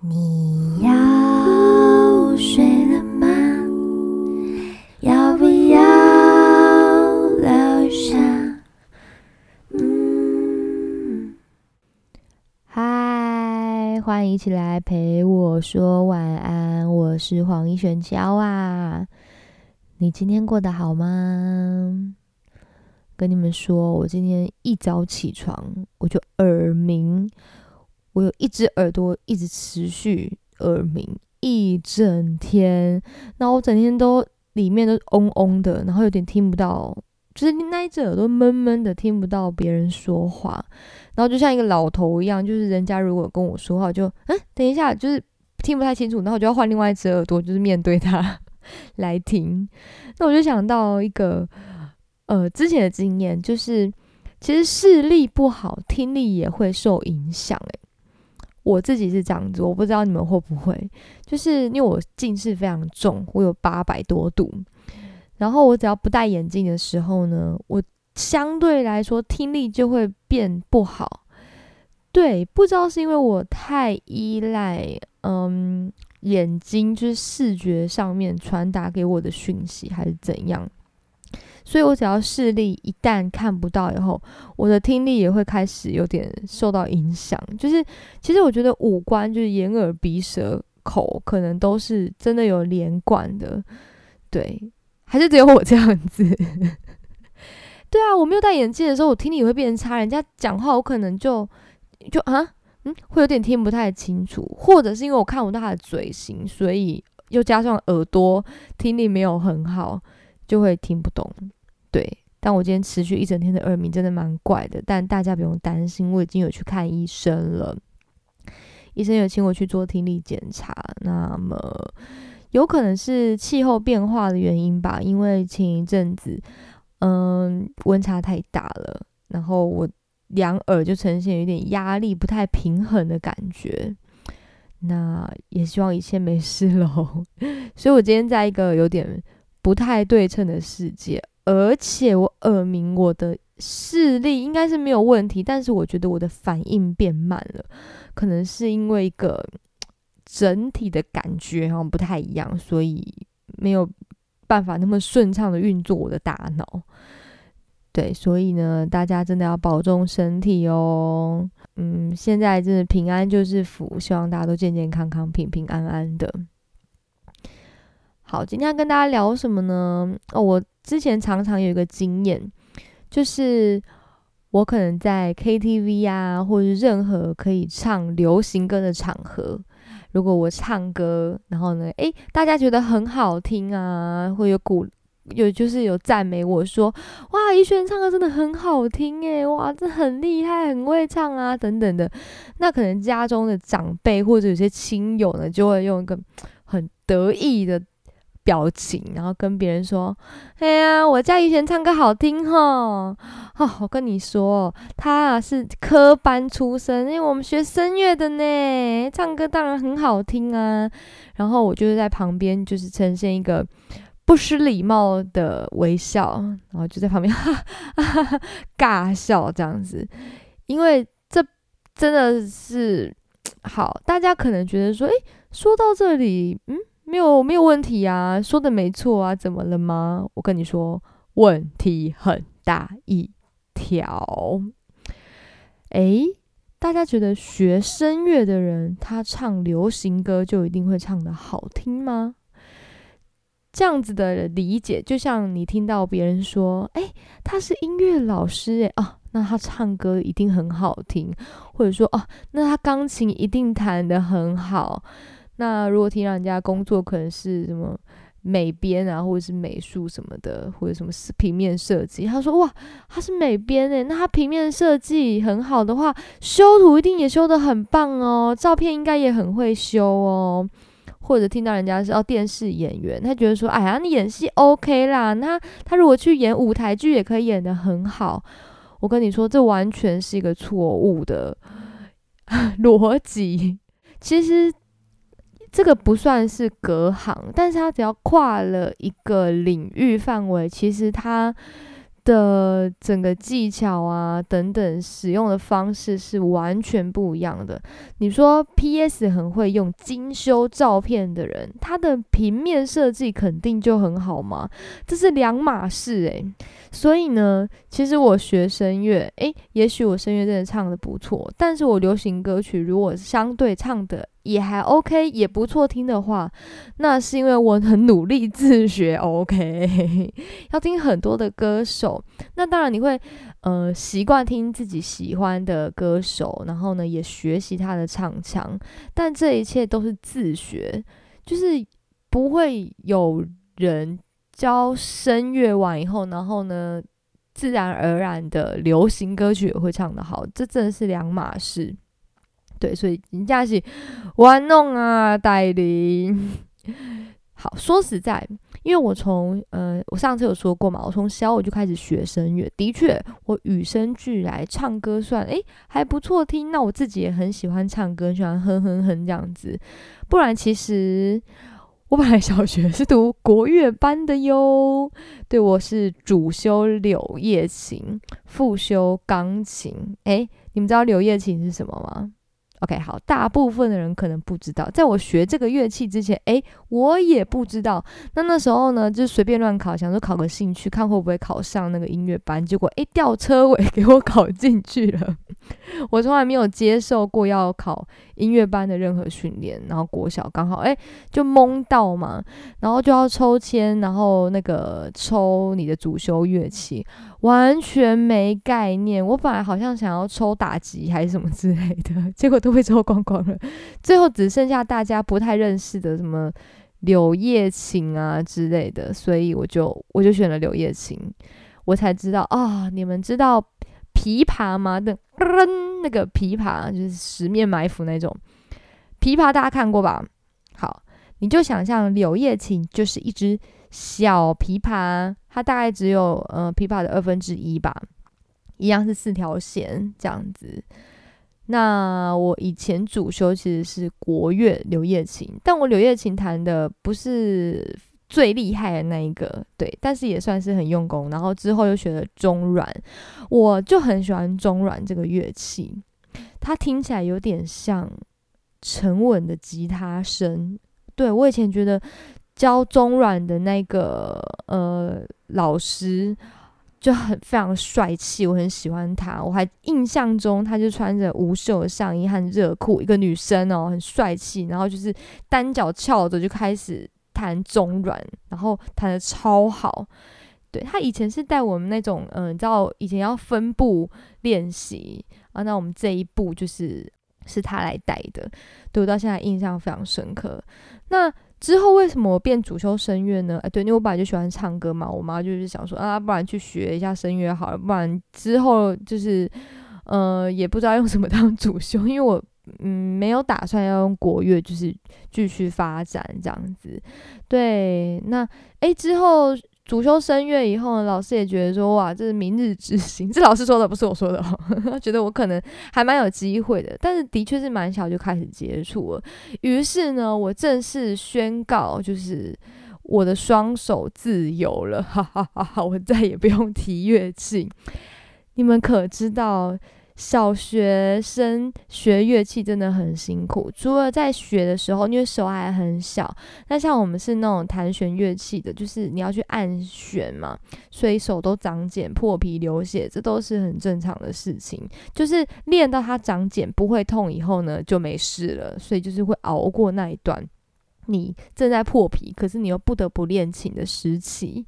你要睡了吗？要不要留下？嗯，嗨，欢迎一起来陪我说晚安，我是黄一璇娇啊。你今天过得好吗？跟你们说，我今天一早起床，我就耳鸣，我有一只耳朵一直持续耳鸣一整天，然后我整天都里面都嗡嗡的，然后有点听不到，就是那一只耳朵闷闷的，听不到别人说话，然后就像一个老头一样，就是人家如果跟我说话，就嗯，等一下，就是听不太清楚，然后我就要换另外一只耳朵，就是面对他 来听。那我就想到一个。呃，之前的经验就是，其实视力不好，听力也会受影响。诶，我自己是这样子，我不知道你们会不会，就是因为我近视非常重，我有八百多度，然后我只要不戴眼镜的时候呢，我相对来说听力就会变不好。对，不知道是因为我太依赖嗯眼睛，就是视觉上面传达给我的讯息，还是怎样？所以我只要视力一旦看不到以后，我的听力也会开始有点受到影响。就是其实我觉得五官就是眼耳鼻舌口，可能都是真的有连贯的。对，还是只有我这样子？对啊，我没有戴眼镜的时候，我听力也会变差。人家讲话，我可能就就啊嗯，会有点听不太清楚，或者是因为我看不到他的嘴型，所以又加上耳朵听力没有很好，就会听不懂。对，但我今天持续一整天的耳鸣真的蛮怪的，但大家不用担心，我已经有去看医生了，医生有请我去做听力检查，那么有可能是气候变化的原因吧，因为前一阵子，嗯，温差太大了，然后我两耳就呈现有点压力不太平衡的感觉，那也希望一切没事喽，所以我今天在一个有点不太对称的世界。而且我耳鸣，我的视力应该是没有问题，但是我觉得我的反应变慢了，可能是因为一个整体的感觉好像不太一样，所以没有办法那么顺畅的运作我的大脑。对，所以呢，大家真的要保重身体哦。嗯，现在真的平安就是福，希望大家都健健康康、平平安安的。好，今天要跟大家聊什么呢？哦，我之前常常有一个经验，就是我可能在 KTV 啊，或者任何可以唱流行歌的场合，如果我唱歌，然后呢，诶，大家觉得很好听啊，会有鼓，有就是有赞美我说，哇，一轩唱歌真的很好听诶，哇，这很厉害，很会唱啊，等等的，那可能家中的长辈或者有些亲友呢，就会用一个很得意的。表情，然后跟别人说：“哎呀，我家以前唱歌好听哈！哦，我跟你说，他啊是科班出身，因为我们学声乐的呢，唱歌当然很好听啊。然后我就是在旁边，就是呈现一个不失礼貌的微笑，然后就在旁边 哈哈哈尬笑这样子。因为这真的是好，大家可能觉得说，诶，说到这里，嗯。”没有没有问题啊，说的没错啊，怎么了吗？我跟你说，问题很大一条。诶，大家觉得学声乐的人，他唱流行歌就一定会唱的好听吗？这样子的理解，就像你听到别人说，诶，他是音乐老师，诶，啊，那他唱歌一定很好听，或者说，哦，那他钢琴一定弹的很好。那如果听到人家工作可能是什么美编啊，或者是美术什么的，或者什么平面设计，他说哇，他是美编诶，那他平面设计很好的话，修图一定也修得很棒哦，照片应该也很会修哦。或者听到人家是哦电视演员，他觉得说，哎呀，你演戏 OK 啦，那他如果去演舞台剧也可以演得很好。我跟你说，这完全是一个错误的 逻辑，其实。这个不算是隔行，但是它只要跨了一个领域范围，其实它的整个技巧啊等等使用的方式是完全不一样的。你说 P.S. 很会用精修照片的人，他的平面设计肯定就很好吗？这是两码事诶。所以呢，其实我学声乐，诶，也许我声乐真的唱的不错，但是我流行歌曲如果相对唱的。也还 OK，也不错听的话，那是因为我很努力自学 OK，要听很多的歌手。那当然你会呃习惯听自己喜欢的歌手，然后呢也学习他的唱腔，但这一切都是自学，就是不会有人教声乐完以后，然后呢自然而然的流行歌曲也会唱得好，这真的是两码事。对，所以人家是玩弄啊，带领。好说实在，因为我从呃，我上次有说过嘛，我从小我就开始学声乐，的确，我与生俱来唱歌算诶还不错听。那我自己也很喜欢唱歌，喜欢哼哼哼这样子。不然其实我本来小学是读国乐班的哟。对，我是主修柳叶琴，副修钢琴。诶，你们知道柳叶琴是什么吗？OK，好，大部分的人可能不知道，在我学这个乐器之前，诶，我也不知道。那那时候呢，就随便乱考，想说考个兴趣，看会不会考上那个音乐班。结果，诶，吊车尾 给我考进去了。我从来没有接受过要考音乐班的任何训练，然后国小刚好，诶，就懵到嘛，然后就要抽签，然后那个抽你的主修乐器。完全没概念，我本来好像想要抽打击还是什么之类的，结果都被抽光光了。最后只剩下大家不太认识的什么柳叶琴啊之类的，所以我就我就选了柳叶琴。我才知道啊，你们知道琵琶吗？那那个琵琶就是十面埋伏那种琵琶，大家看过吧？好，你就想象柳叶琴就是一只。小琵琶，它大概只有呃琵琶的二分之一吧，一样是四条弦这样子。那我以前主修其实是国乐柳叶琴，但我柳叶琴弹的不是最厉害的那一个，对，但是也算是很用功。然后之后又学了中阮，我就很喜欢中阮这个乐器，它听起来有点像沉稳的吉他声。对我以前觉得。教中软的那个呃老师就很非常帅气，我很喜欢他。我还印象中，他就穿着无袖的上衣和热裤，一个女生哦，很帅气。然后就是单脚翘着就开始弹中软，然后弹的超好。对他以前是带我们那种，嗯，你知道以前要分步练习啊，那我们这一步就是是他来带的，对我到现在印象非常深刻。那。之后为什么我变主修声乐呢？哎，对，因为我本来就喜欢唱歌嘛。我妈就是想说啊，不然去学一下声乐好了，不然之后就是，呃，也不知道用什么 当主修，因为我嗯没有打算要用国乐，就是继续发展这样子。对，那哎之后。主修声乐以后呢，老师也觉得说，哇，这是明日之星。这老师说的，不是我说的哦。觉得我可能还蛮有机会的，但是的确是蛮小就开始接触了。于是呢，我正式宣告，就是我的双手自由了，哈哈哈哈！我再也不用提乐器。你们可知道？小学生学乐器真的很辛苦，除了在学的时候，因为手还很小。那像我们是那种弹弦乐器的，就是你要去按弦嘛，所以手都长茧、破皮、流血，这都是很正常的事情。就是练到它长茧不会痛以后呢，就没事了。所以就是会熬过那一段你正在破皮，可是你又不得不练琴的时期。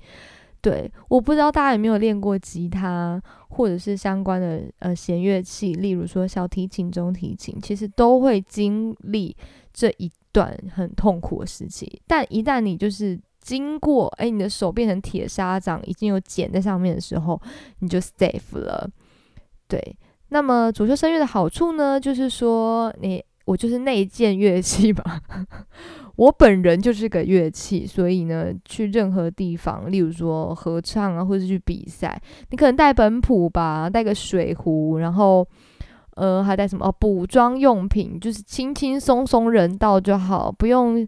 对，我不知道大家有没有练过吉他，或者是相关的呃弦乐器，例如说小提琴、中提琴，其实都会经历这一段很痛苦的时期。但一旦你就是经过，哎，你的手变成铁砂掌，已经有茧在上面的时候，你就 safe 了。对，那么主修声乐的好处呢，就是说你我就是内建乐器吧。我本人就是个乐器，所以呢，去任何地方，例如说合唱啊，或者去比赛，你可能带本谱吧，带个水壶，然后，呃，还带什么？哦，补妆用品，就是轻轻松松人到就好，不用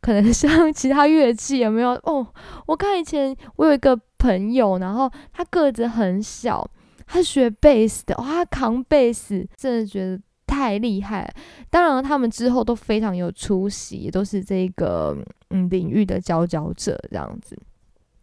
可能 像其他乐器有没有？哦，我看以前我有一个朋友，然后他个子很小，他学贝斯的，哇，扛贝斯，真的觉得太厉害。当然，他们之后都非常有出息，也都是这个嗯领域的佼佼者这样子。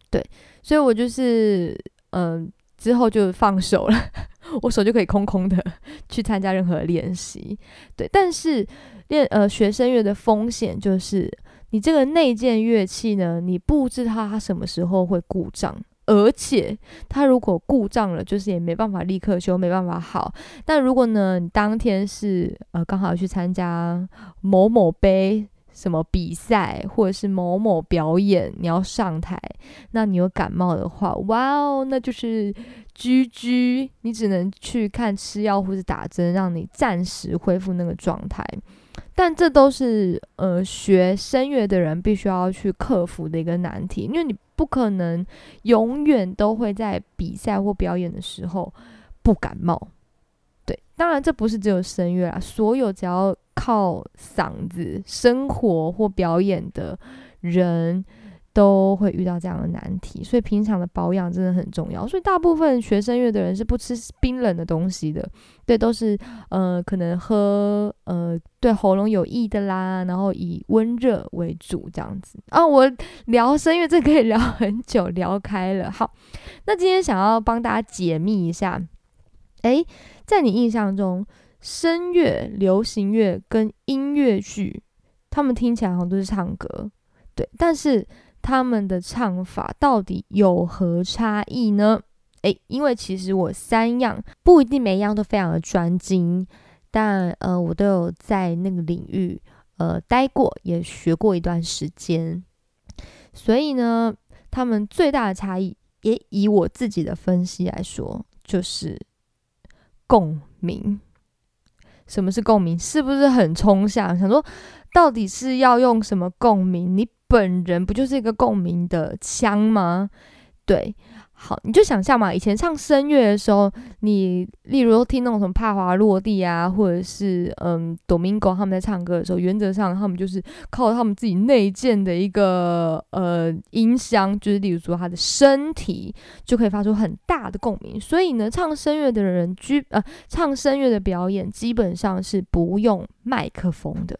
对，所以我就是嗯之后就放手了，我手就可以空空的去参加任何练习。对，但是练呃学声乐的风险就是。你这个内建乐器呢，你不知道它什么时候会故障，而且它如果故障了，就是也没办法立刻修，没办法好。但如果呢，你当天是呃刚好去参加某某杯什么比赛，或者是某某表演，你要上台，那你有感冒的话，哇哦，那就是居居，你只能去看吃药或者打针，让你暂时恢复那个状态。但这都是呃学声乐的人必须要去克服的一个难题，因为你不可能永远都会在比赛或表演的时候不感冒。对，当然这不是只有声乐啦，所有只要靠嗓子生活或表演的人。都会遇到这样的难题，所以平常的保养真的很重要。所以大部分学声乐的人是不吃冰冷的东西的，对，都是呃可能喝呃对喉咙有益的啦，然后以温热为主这样子啊。我聊声乐这可以聊很久，聊开了。好，那今天想要帮大家解密一下，诶，在你印象中，声乐、流行乐跟音乐剧，他们听起来好像都是唱歌，对，但是。他们的唱法到底有何差异呢？诶，因为其实我三样不一定每一样都非常的专精，但呃，我都有在那个领域呃待过，也学过一段时间。所以呢，他们最大的差异，也以我自己的分析来说，就是共鸣。什么是共鸣？是不是很抽象？想说，到底是要用什么共鸣？你？本人不就是一个共鸣的腔吗？对，好，你就想象嘛，以前唱声乐的时候，你例如听那种什么帕华落地啊，或者是嗯，Domingo 他们在唱歌的时候，原则上他们就是靠他们自己内建的一个呃音箱，就是例如说他的身体就可以发出很大的共鸣。所以呢，唱声乐的人居呃唱声乐的表演基本上是不用麦克风的。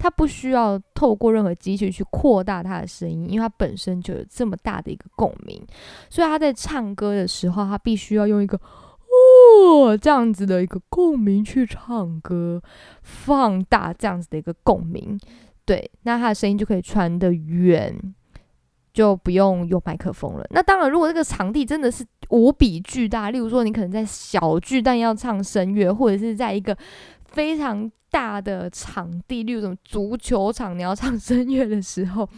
他不需要透过任何机器去扩大他的声音，因为他本身就有这么大的一个共鸣，所以他在唱歌的时候，他必须要用一个哦这样子的一个共鸣去唱歌，放大这样子的一个共鸣，对，那他的声音就可以传得远，就不用用麦克风了。那当然，如果这个场地真的是无比巨大，例如说你可能在小巨蛋要唱声乐，或者是在一个非常大的场地，例如什么足球场，你要唱 声乐的时候，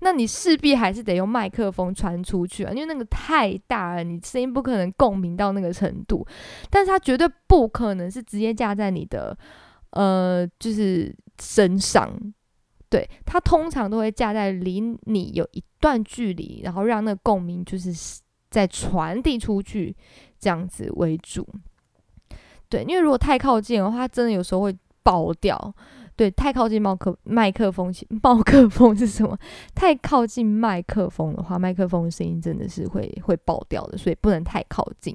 那你势必还是得用麦克风传出去啊，因为那个太大了，你声音不可能共鸣到那个程度。但是它绝对不可能是直接架在你的呃，就是身上，对，它通常都会架在离你有一段距离，然后让那个共鸣就是在传递出去这样子为主。对，因为如果太靠近的话，真的有时候会。爆掉，对，太靠近麦克麦克风，麦克风是什么？太靠近麦克风的话，麦克风的声音真的是会会爆掉的，所以不能太靠近。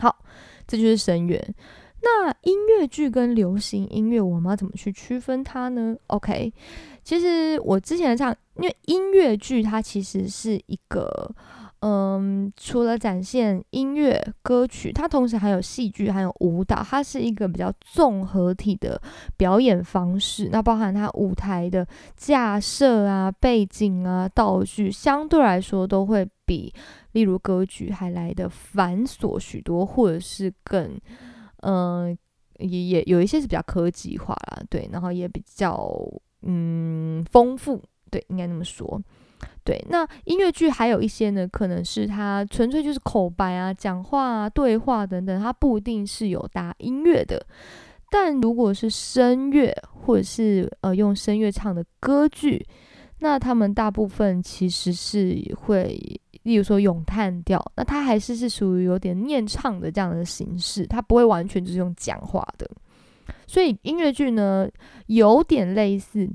好，这就是声源。那音乐剧跟流行音乐，我们要怎么去区分它呢？OK，其实我之前唱，因为音乐剧它其实是一个。嗯，除了展现音乐歌曲，它同时还有戏剧，还有舞蹈，它是一个比较综合体的表演方式。那包含它舞台的架设啊、背景啊、道具，相对来说都会比例如歌剧还来的繁琐许多，或者是更嗯，也也有一些是比较科技化啦，对，然后也比较嗯丰富，对，应该那么说。对，那音乐剧还有一些呢，可能是它纯粹就是口白啊、讲话啊、对话等等，它不一定是有搭音乐的。但如果是声乐或者是呃用声乐唱的歌剧，那他们大部分其实是会，例如说咏叹调，那它还是是属于有点念唱的这样的形式，它不会完全就是用讲话的。所以音乐剧呢，有点类似。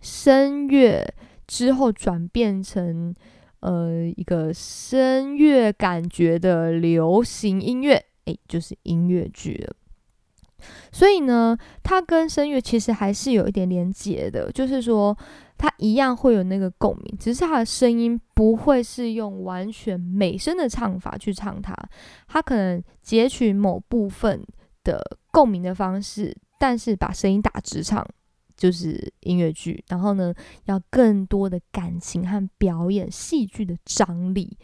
声乐之后转变成呃一个声乐感觉的流行音乐，诶，就是音乐剧了。所以呢，它跟声乐其实还是有一点连结的，就是说它一样会有那个共鸣，只是它的声音不会是用完全美声的唱法去唱它，它可能截取某部分的共鸣的方式，但是把声音打直唱，就是音乐剧。然后呢，要更多的感情和表演戏剧的张力，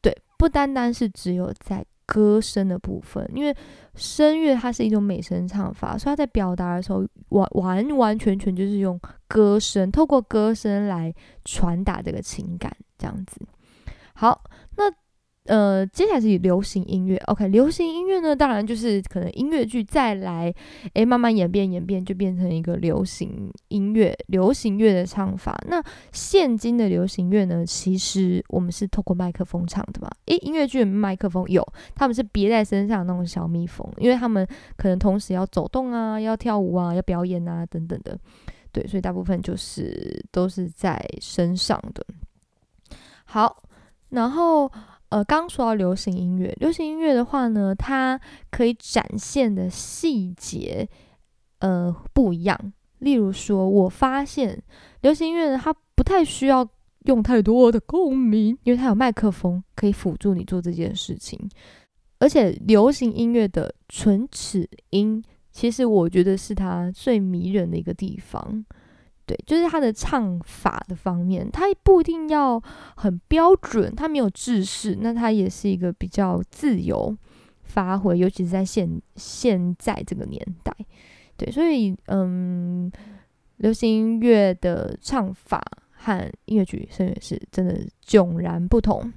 对，不单单是只有在。歌声的部分，因为声乐它是一种美声唱法，所以它在表达的时候完完完全全就是用歌声，透过歌声来传达这个情感，这样子。好，呃，接下来是流行音乐。OK，流行音乐呢，当然就是可能音乐剧再来，诶，慢慢演变演变，就变成一个流行音乐、流行乐的唱法。那现今的流行乐呢，其实我们是透过麦克风唱的嘛？诶，音乐剧麦克风有，他们是别在身上那种小蜜蜂，因为他们可能同时要走动啊，要跳舞啊，要表演啊等等的，对，所以大部分就是都是在身上的。好，然后。呃，刚说到流行音乐，流行音乐的话呢，它可以展现的细节，呃，不一样。例如说，我发现流行音乐，它不太需要用太多的共鸣，因为它有麦克风可以辅助你做这件事情。而且，流行音乐的唇齿音，其实我觉得是它最迷人的一个地方。对，就是他的唱法的方面，他不一定要很标准，他没有制式，那他也是一个比较自由发挥，尤其是在现现在这个年代，对，所以嗯，流行音乐的唱法和音乐剧声乐是真的迥然不同。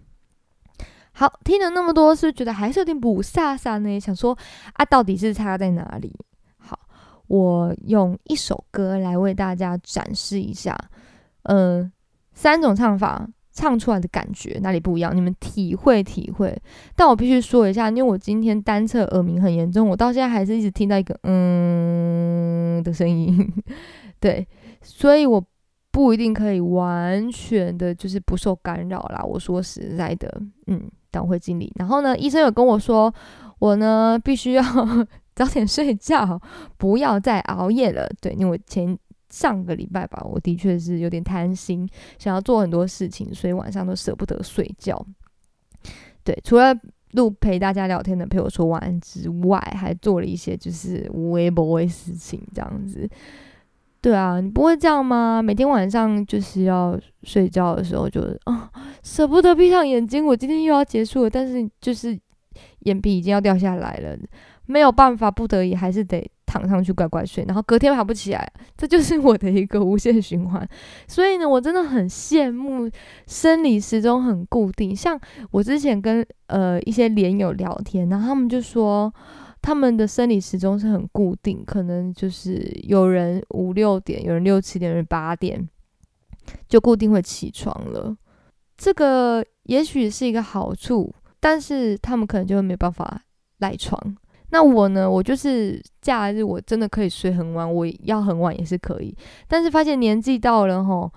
好，听了那么多，是不是觉得还是有点不飒飒呢？想说啊，到底是差在哪里？我用一首歌来为大家展示一下，呃，三种唱法唱出来的感觉哪里不一样，你们体会体会。但我必须说一下，因为我今天单侧耳鸣很严重，我到现在还是一直听到一个嗯的声音，对，所以我不一定可以完全的就是不受干扰啦。我说实在的，嗯，但我会尽力。然后呢，医生有跟我说，我呢必须要。早点睡觉，不要再熬夜了。对，因为我前上个礼拜吧，我的确是有点贪心，想要做很多事情，所以晚上都舍不得睡觉。对，除了录陪大家聊天的陪我说晚安之外，还做了一些就是无微不微事情，这样子。对啊，你不会这样吗？每天晚上就是要睡觉的时候，就啊舍不得闭上眼睛。我今天又要结束了，但是就是眼皮已经要掉下来了。没有办法，不得已还是得躺上去乖乖睡，然后隔天爬不起来，这就是我的一个无限循环。所以呢，我真的很羡慕生理时钟很固定。像我之前跟呃一些连友聊天，然后他们就说他们的生理时钟是很固定，可能就是有人五六点，有人六七点，有人八点就固定会起床了。这个也许是一个好处，但是他们可能就会没办法赖床。那我呢？我就是假日，我真的可以睡很晚，我要很晚也是可以。但是发现年纪到了吼，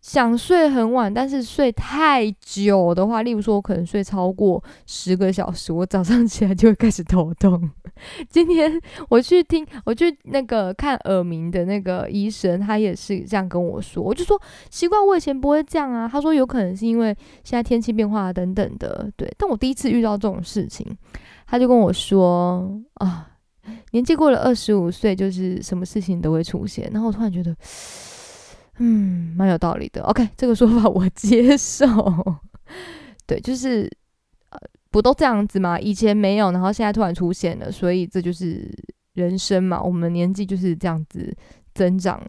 想睡很晚，但是睡太久的话，例如说我可能睡超过十个小时，我早上起来就会开始头痛。今天我去听，我去那个看耳鸣的那个医生，他也是这样跟我说。我就说习惯，我以前不会这样啊。他说有可能是因为现在天气变化等等的，对。但我第一次遇到这种事情。他就跟我说啊，年纪过了二十五岁，就是什么事情都会出现。然后我突然觉得，嗯，蛮有道理的。OK，这个说法我接受。对，就是呃，不都这样子吗？以前没有，然后现在突然出现了，所以这就是人生嘛。我们年纪就是这样子增长，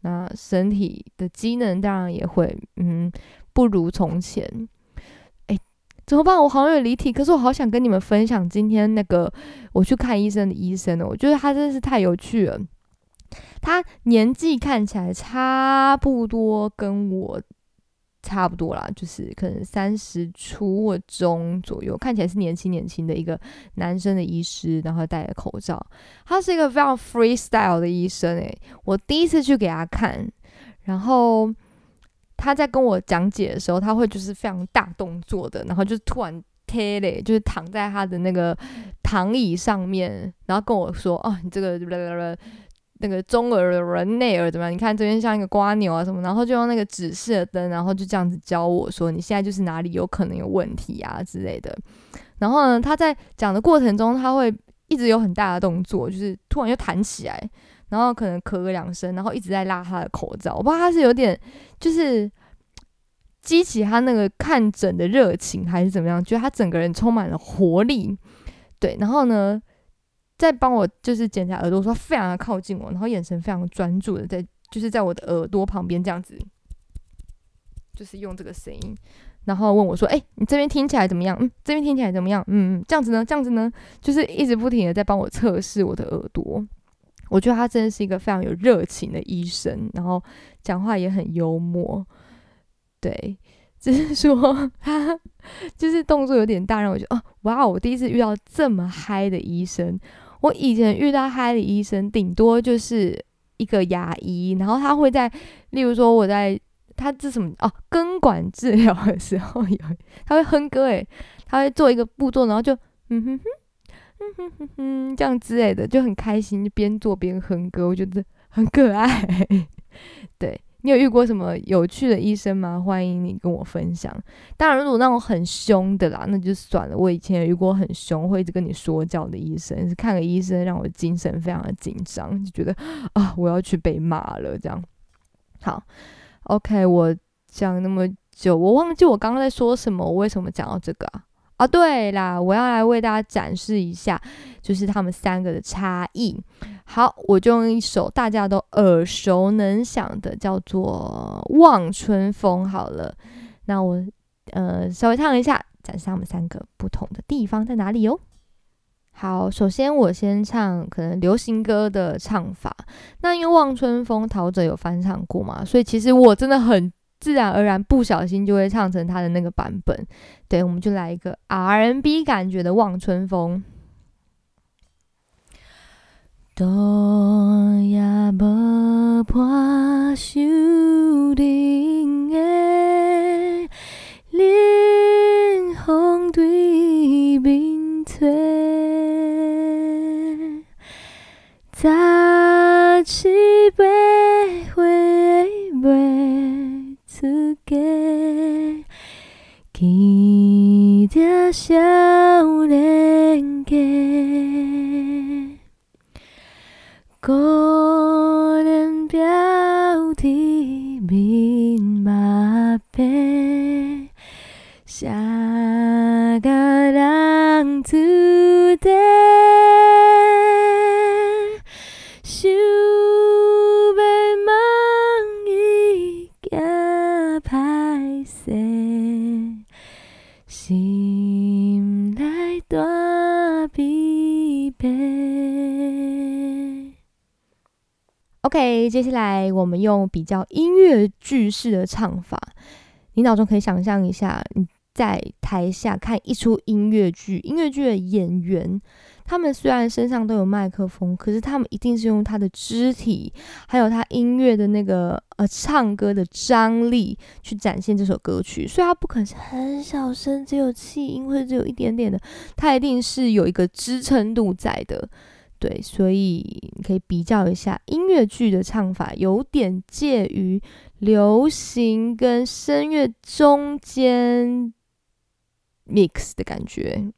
那身体的机能当然也会嗯不如从前。怎么办？我好像有离题，可是我好想跟你们分享今天那个我去看医生的医生呢。我觉得他真的是太有趣了。他年纪看起来差不多跟我差不多啦，就是可能三十出或中左右，看起来是年轻年轻的一个男生的医师，然后戴着口罩。他是一个非常 freestyle 的医生诶，我第一次去给他看。然后他在跟我讲解的时候，他会就是非常大动作的，然后就突然贴嘞，就是躺在他的那个躺椅上面，然后跟我说：“哦，你这个那个中耳、内耳怎么样？你看这边像一个瓜牛啊什么，然后就用那个指示的灯，然后就这样子教我说，你现在就是哪里有可能有问题啊之类的。然后呢，他在讲的过程中，他会一直有很大的动作，就是突然就弹起来，然后可能咳个两声，然后一直在拉他的口罩。我不知道他是有点就是激起他那个看诊的热情，还是怎么样，觉得他整个人充满了活力。对，然后呢？在帮我就是检查耳朵，说非常的靠近我，然后眼神非常专注的在就是在我的耳朵旁边这样子，就是用这个声音，然后问我说：“哎，你这边听起来怎么样？嗯，这边听起来怎么样？嗯嗯，这样子呢？这样子呢？就是一直不停的在帮我测试我的耳朵。我觉得他真的是一个非常有热情的医生，然后讲话也很幽默。对，只是说他就是动作有点大，让我觉得哦，哇哦，我第一次遇到这么嗨的医生。”我以前遇到嗨的医生，顶多就是一个牙医，然后他会在，例如说我在他这什么哦根管治疗的时候有，他会哼歌诶，他会做一个步骤，然后就嗯哼哼，哼哼哼这样之类的，就很开心，就边做边哼歌，我觉得很可爱，对。你有遇过什么有趣的医生吗？欢迎你跟我分享。当然，如果那种很凶的啦，那就算了。我以前有遇过很凶，会一直跟你说教的医生，是看个医生让我精神非常的紧张，就觉得啊，我要去被骂了这样。好，OK，我讲那么久，我忘记我刚刚在说什么，我为什么讲到这个啊？啊，对啦，我要来为大家展示一下，就是他们三个的差异。好，我就用一首大家都耳熟能详的，叫做《望春风》好了。那我呃稍微唱一下，展示他们三个不同的地方在哪里哟。好，首先我先唱可能流行歌的唱法。那因为《望春风》陶喆有翻唱过嘛，所以其实我真的很。自然而然，不小心就会唱成他的那个版本。对，我们就来一个 R&B 感觉的《望春风》。多也无伴守灵的冷风对冰吹，早起八回袂。自己，记着少年家，孤人标题面马背，下个接下来我们用比较音乐剧式的唱法。你脑中可以想象一下，你在台下看一出音乐剧，音乐剧的演员，他们虽然身上都有麦克风，可是他们一定是用他的肢体，还有他音乐的那个呃唱歌的张力去展现这首歌曲。所以，他不可能是很小声，只有气音或者只有一点点的，他一定是有一个支撑度在的。对，所以你可以比较一下音乐剧的唱法，有点介于流行跟声乐中间 mix 的感觉。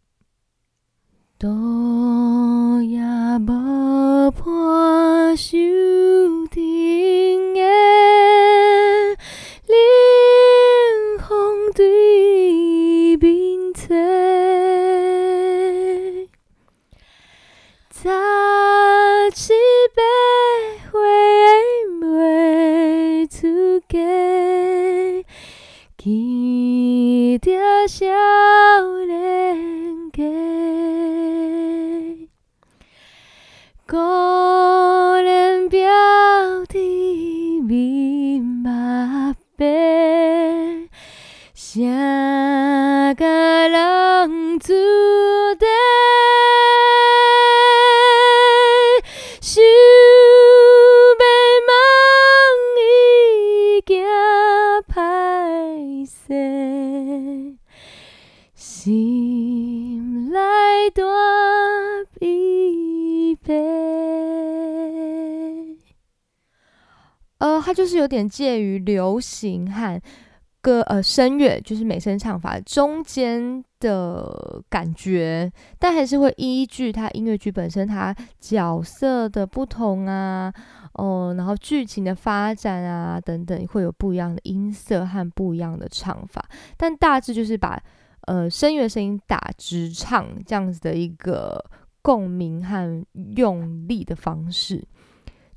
就是有点介于流行和歌呃声乐，就是美声唱法中间的感觉，但还是会依据它音乐剧本身它角色的不同啊，哦，然后剧情的发展啊等等，会有不一样的音色和不一样的唱法，但大致就是把呃声乐声音打直唱这样子的一个共鸣和用力的方式。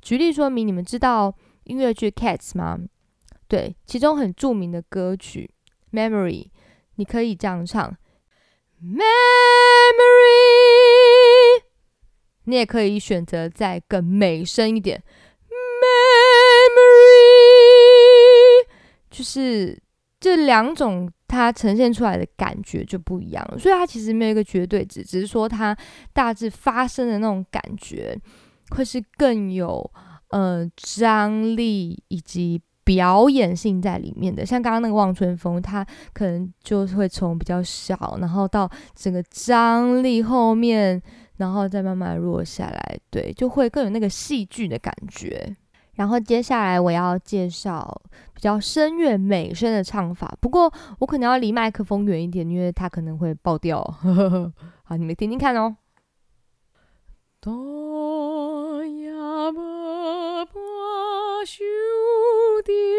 举例说明，你们知道音乐剧《Cats》吗？对，其中很著名的歌曲《Memory》，你可以这样唱：Memory。你也可以选择再更美声一点，Memory。就是这两种，它呈现出来的感觉就不一样了。所以它其实没有一个绝对值，只是说它大致发生的那种感觉，会是更有呃张力以及。表演性在里面的，像刚刚那个望春风，它可能就会从比较小，然后到整个张力后面，然后再慢慢弱下来，对，就会更有那个戏剧的感觉。然后接下来我要介绍比较声乐美声的唱法，不过我可能要离麦克风远一点，因为它可能会爆掉。好，你们听听看哦。兄弟。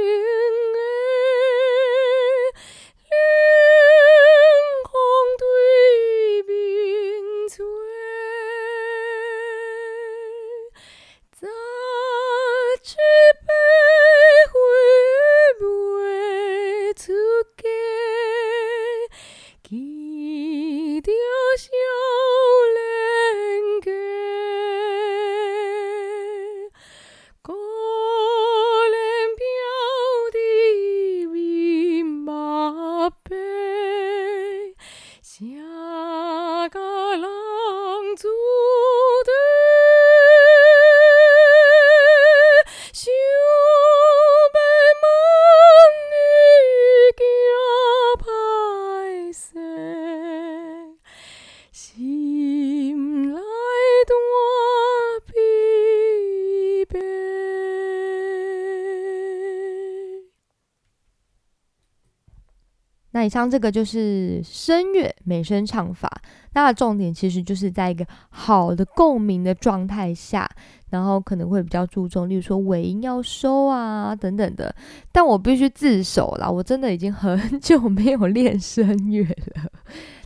那以上这个就是声乐美声唱法，那重点其实就是在一个好的共鸣的状态下，然后可能会比较注重，例如说尾音要收啊等等的。但我必须自首啦，我真的已经很久没有练声乐了，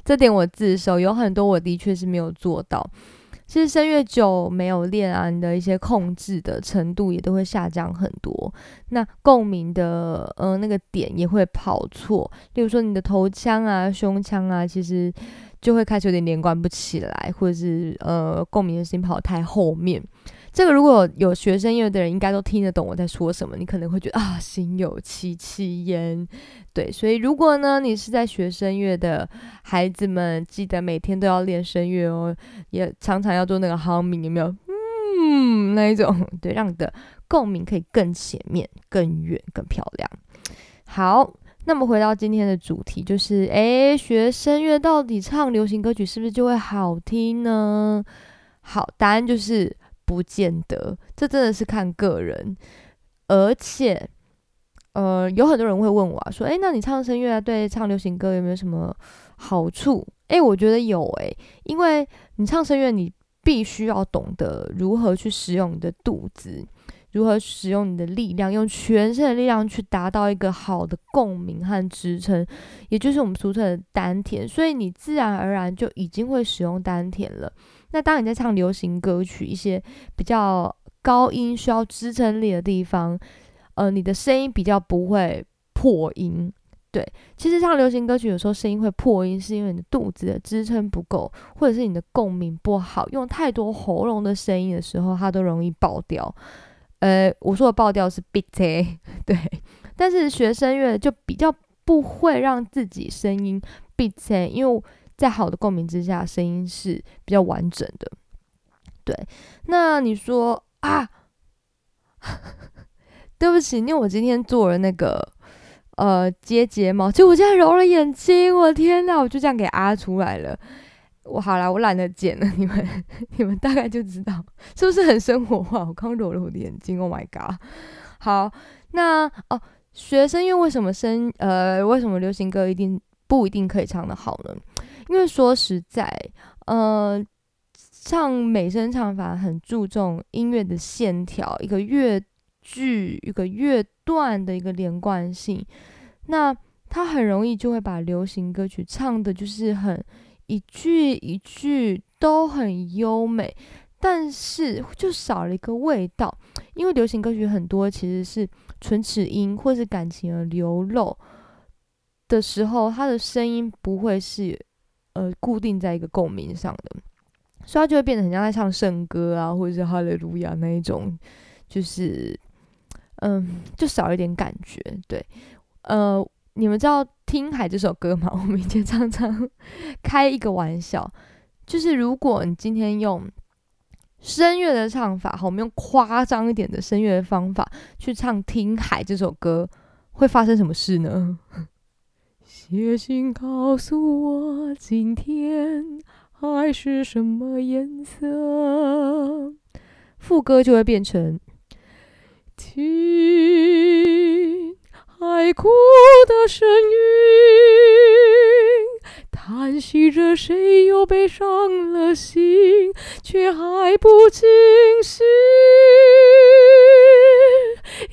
这点我自首，有很多我的确是没有做到。其实声乐久没有练啊，你的一些控制的程度也都会下降很多。那共鸣的呃那个点也会跑错，例如说你的头腔啊、胸腔啊，其实就会开始有点连贯不起来，或者是呃共鸣的声音跑太后面。这个如果有学声乐的人，应该都听得懂我在说什么。你可能会觉得啊，心有戚戚焉。对，所以如果呢，你是在学声乐的孩子们，记得每天都要练声乐哦，也常常要做那个哼鸣有没有？嗯，那一种，对，让你的共鸣可以更前面、更远、更漂亮。好，那么回到今天的主题，就是诶，学声乐到底唱流行歌曲是不是就会好听呢？好，答案就是。不见得，这真的是看个人。而且，呃，有很多人会问我啊，说：“诶，那你唱声乐对唱流行歌有没有什么好处？”诶，我觉得有诶，因为你唱声乐，你必须要懂得如何去使用你的肚子，如何使用你的力量，用全身的力量去达到一个好的共鸣和支撑，也就是我们俗称的丹田。所以你自然而然就已经会使用丹田了。那当你在唱流行歌曲，一些比较高音需要支撑力的地方，呃，你的声音比较不会破音。对，其实唱流行歌曲有时候声音会破音，是因为你的肚子的支撑不够，或者是你的共鸣不好，用太多喉咙的声音的时候，它都容易爆掉。呃，我说的爆掉是 bit，对。但是学声乐就比较不会让自己声音 bit，因为。在好的共鸣之下，声音是比较完整的。对，那你说啊，对不起，因为我今天做了那个呃接睫毛，结果我现在揉了眼睛，我天呐，我就这样给啊出来了。我好啦，我懒得剪了，你们你们大概就知道是不是很生活化？我刚揉了我的眼睛，Oh my god！好，那哦，学声乐为什么声呃为什么流行歌一定不一定可以唱得好呢？因为说实在，呃，唱美声唱法很注重音乐的线条，一个乐句一个乐段的一个连贯性，那它很容易就会把流行歌曲唱的就是很。一句一句都很优美，但是就少了一个味道。因为流行歌曲很多其实是唇齿音或是感情的流露的时候，它的声音不会是呃固定在一个共鸣上的，所以它就会变得很像在唱圣歌啊，或者是哈利路亚那一种，就是嗯，就少一点感觉。对，呃。你们知道《听海》这首歌吗？我们以前常常开一个玩笑，就是如果你今天用声乐的唱法，好，我们用夸张一点的声乐方法去唱《听海》这首歌，会发生什么事呢？写信告诉我，今天海是什么颜色？副歌就会变成听。海哭的声音，叹息着谁又悲伤了心，却还不清醒。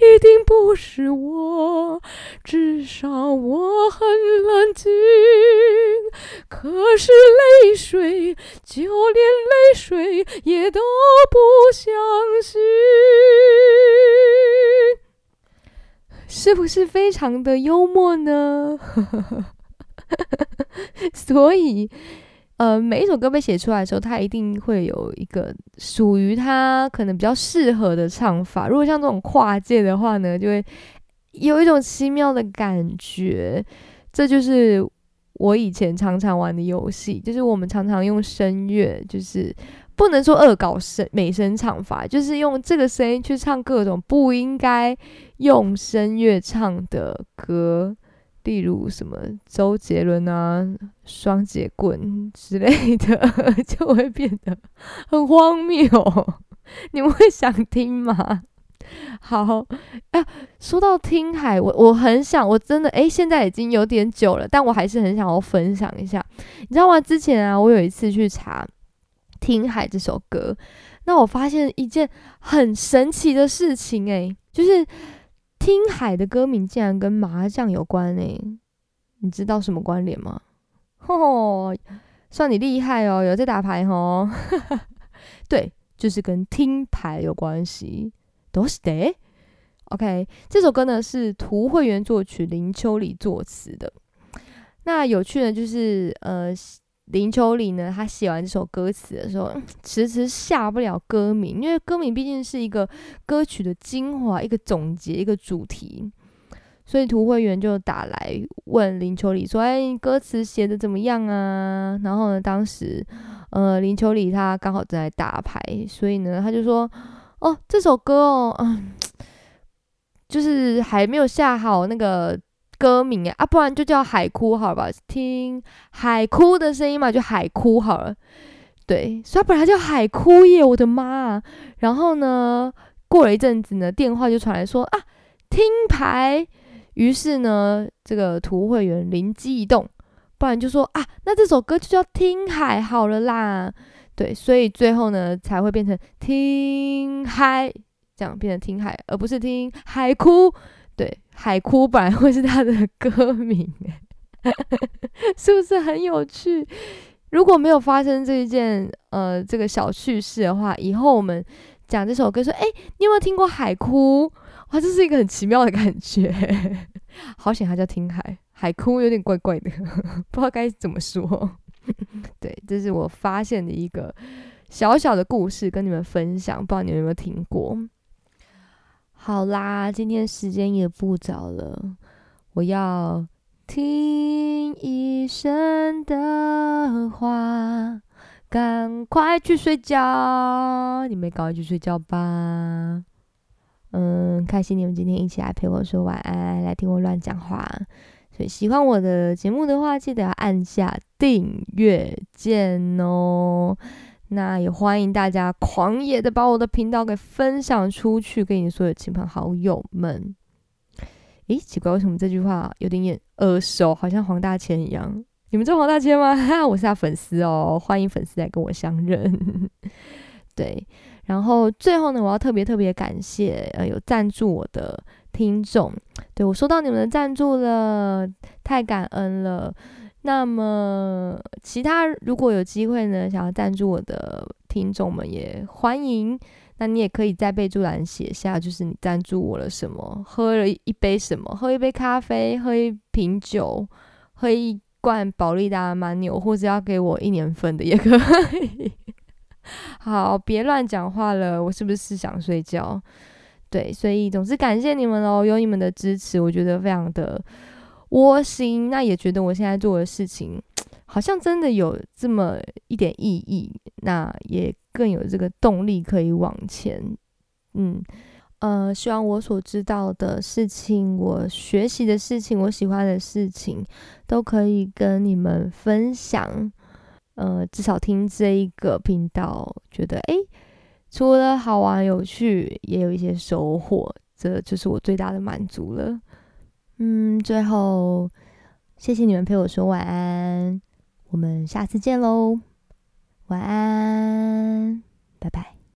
一定不是我，至少我很冷静。可是泪水，就连泪水也都不相信。是不是非常的幽默呢？呵呵呵 所以，呃，每一首歌被写出来的时候，它一定会有一个属于它可能比较适合的唱法。如果像这种跨界的话呢，就会有一种奇妙的感觉。这就是我以前常常玩的游戏，就是我们常常用声乐，就是。不能说恶搞声美声唱法，就是用这个声音去唱各种不应该用声乐唱的歌，例如什么周杰伦啊、双节棍之类的，就会变得很荒谬。你们会想听吗？好，哎，说到听海，我我很想，我真的哎，现在已经有点久了，但我还是很想要分享一下。你知道吗？之前啊，我有一次去查。听海这首歌，那我发现一件很神奇的事情，诶，就是听海的歌名竟然跟麻将有关，诶，你知道什么关联吗？吼，算你厉害哦，有在打牌哦。对，就是跟听牌有关系。都是的。OK，这首歌呢是涂慧源作曲，林秋离作词的。那有趣的，就是呃。林秋离呢，他写完这首歌词的时候，迟迟下不了歌名，因为歌名毕竟是一个歌曲的精华、一个总结、一个主题，所以涂慧源就打来问林秋离说：“哎，歌词写的怎么样啊？”然后呢，当时呃林秋离他刚好正在打牌，所以呢他就说：“哦，这首歌哦，嗯，就是还没有下好那个。”歌名啊，不然就叫海哭好了吧？听海哭的声音嘛，就海哭好了。对，所以本来叫海哭耶，我的妈！然后呢，过了一阵子呢，电话就传来说啊，听牌。于是呢，这个图会员灵机一动，不然就说啊，那这首歌就叫听海好了啦。对，所以最后呢，才会变成听海，这样变成听海，而不是听海哭。对，海哭本来会是他的歌名，是不是很有趣？如果没有发生这一件呃这个小趣事的话，以后我们讲这首歌说，哎，你有没有听过海哭？哇，这是一个很奇妙的感觉。好险，它叫听海，海哭有点怪怪的，不知道该怎么说。对，这是我发现的一个小小的故事，跟你们分享，不知道你们有没有听过。好啦，今天时间也不早了，我要听医生的话，赶快去睡觉。你们赶快去睡觉吧。嗯，开心你们今天一起来陪我说晚安，来听我乱讲话。所以喜欢我的节目的话，记得要按下订阅键哦。那也欢迎大家狂野的把我的频道给分享出去，给你所有亲朋好友们。诶，奇怪，为什么这句话有点眼耳熟，好像黄大千一样？你们知道黄大千吗？我是他粉丝哦，欢迎粉丝来跟我相认。对。然后最后呢，我要特别特别感谢呃有赞助我的听众，对我收到你们的赞助了，太感恩了。那么其他如果有机会呢，想要赞助我的听众们也欢迎。那你也可以在备注栏写下，就是你赞助我了什么，喝了一杯什么，喝一杯咖啡，喝一瓶酒，喝一罐宝利达蛮牛，或者要给我一年份的也可以。好，别乱讲话了，我是不是想睡觉？对，所以总之感谢你们哦，有你们的支持，我觉得非常的窝心。那也觉得我现在做的事情，好像真的有这么一点意义，那也更有这个动力可以往前。嗯，呃，希望我所知道的事情，我学习的事情，我喜欢的事情，都可以跟你们分享。呃，至少听这一个频道，觉得诶，除了好玩有趣，也有一些收获，这就是我最大的满足了。嗯，最后谢谢你们陪我说晚安，我们下次见喽，晚安，拜拜。